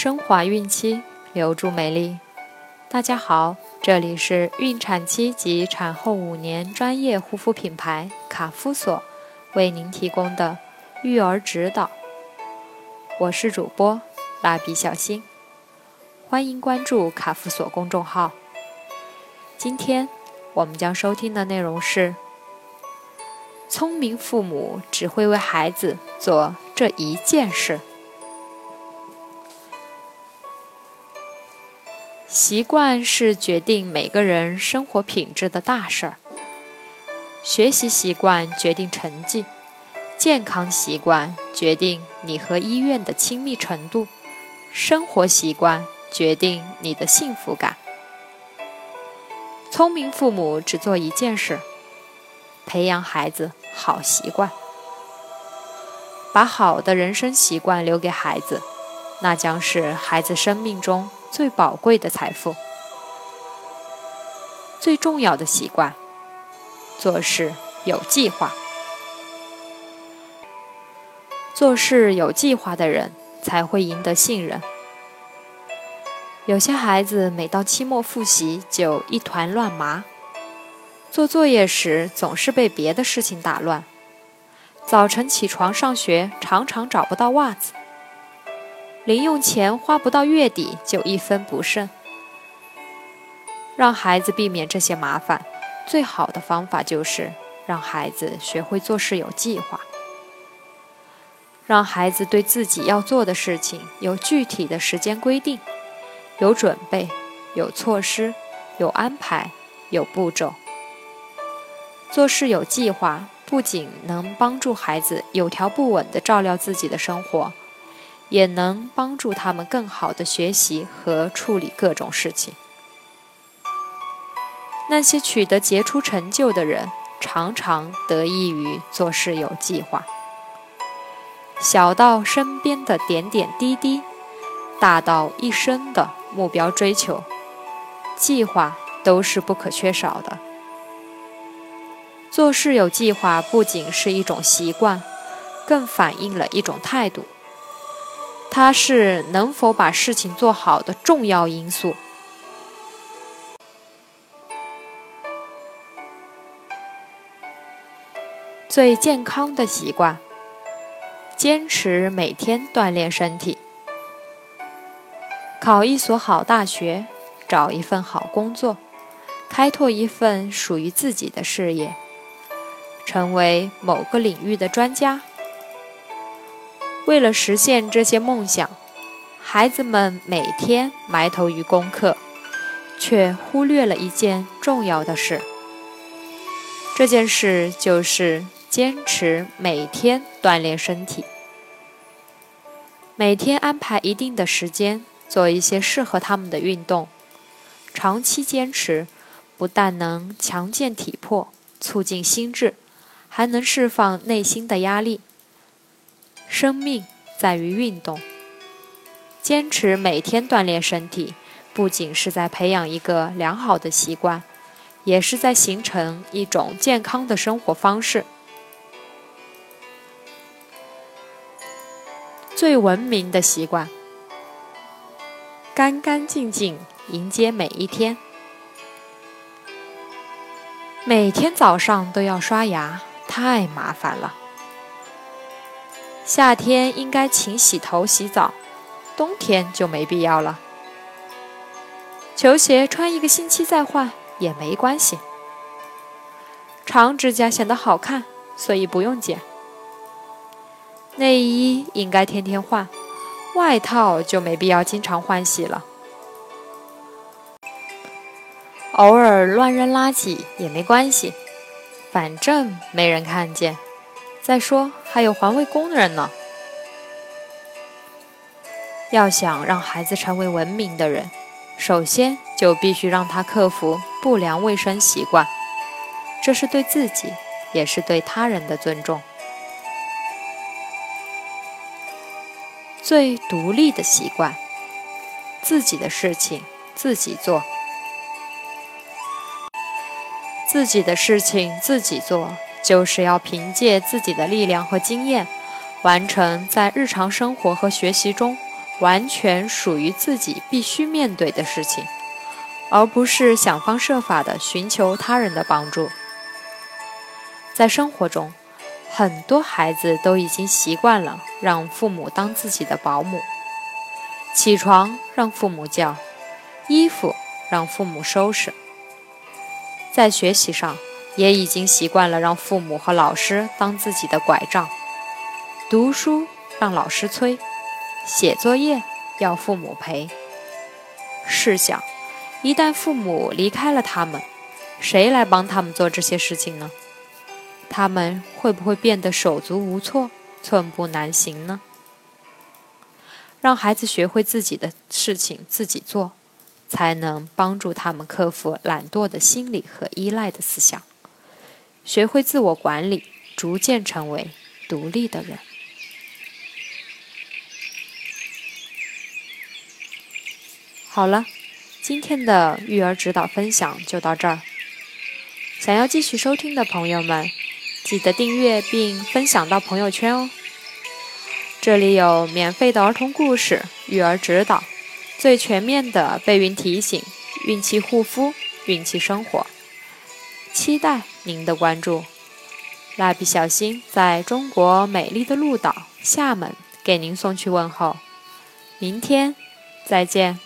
升华孕期，留住美丽。大家好，这里是孕产期及产后五年专业护肤品牌卡夫索为您提供的育儿指导。我是主播蜡笔小新，欢迎关注卡夫索公众号。今天我们将收听的内容是：聪明父母只会为孩子做这一件事。习惯是决定每个人生活品质的大事儿。学习习惯决定成绩，健康习惯决定你和医院的亲密程度，生活习惯决定你的幸福感。聪明父母只做一件事：培养孩子好习惯，把好的人生习惯留给孩子，那将是孩子生命中。最宝贵的财富，最重要的习惯，做事有计划。做事有计划的人才会赢得信任。有些孩子每到期末复习就一团乱麻，做作业时总是被别的事情打乱，早晨起床上学常常找不到袜子。零用钱花不到月底就一分不剩。让孩子避免这些麻烦，最好的方法就是让孩子学会做事有计划，让孩子对自己要做的事情有具体的时间规定，有准备，有措施，有安排，有步骤。做事有计划，不仅能帮助孩子有条不紊地照料自己的生活。也能帮助他们更好的学习和处理各种事情。那些取得杰出成就的人，常常得益于做事有计划。小到身边的点点滴滴，大到一生的目标追求，计划都是不可缺少的。做事有计划不仅是一种习惯，更反映了一种态度。它是能否把事情做好的重要因素。最健康的习惯，坚持每天锻炼身体，考一所好大学，找一份好工作，开拓一份属于自己的事业，成为某个领域的专家。为了实现这些梦想，孩子们每天埋头于功课，却忽略了一件重要的事。这件事就是坚持每天锻炼身体，每天安排一定的时间做一些适合他们的运动。长期坚持，不但能强健体魄、促进心智，还能释放内心的压力。生命在于运动，坚持每天锻炼身体，不仅是在培养一个良好的习惯，也是在形成一种健康的生活方式。最文明的习惯，干干净净迎接每一天。每天早上都要刷牙，太麻烦了。夏天应该勤洗头洗澡，冬天就没必要了。球鞋穿一个星期再换也没关系。长指甲显得好看，所以不用剪。内衣应该天天换，外套就没必要经常换洗了。偶尔乱扔垃圾也没关系，反正没人看见。再说，还有环卫工人呢。要想让孩子成为文明的人，首先就必须让他克服不良卫生习惯，这是对自己，也是对他人的尊重。最独立的习惯，自己的事情自己做，自己的事情自己做。就是要凭借自己的力量和经验，完成在日常生活和学习中完全属于自己必须面对的事情，而不是想方设法的寻求他人的帮助。在生活中，很多孩子都已经习惯了让父母当自己的保姆，起床让父母叫，衣服让父母收拾。在学习上，也已经习惯了让父母和老师当自己的拐杖，读书让老师催，写作业要父母陪。试想，一旦父母离开了他们，谁来帮他们做这些事情呢？他们会不会变得手足无措、寸步难行呢？让孩子学会自己的事情自己做，才能帮助他们克服懒惰的心理和依赖的思想，学会自我管理，逐渐成为独立的人。好了，今天的育儿指导分享就到这儿。想要继续收听的朋友们。记得订阅并分享到朋友圈哦！这里有免费的儿童故事、育儿指导、最全面的备孕提醒、孕期护肤、孕期生活，期待您的关注。蜡笔小新在中国美丽的鹭岛厦门给您送去问候，明天再见。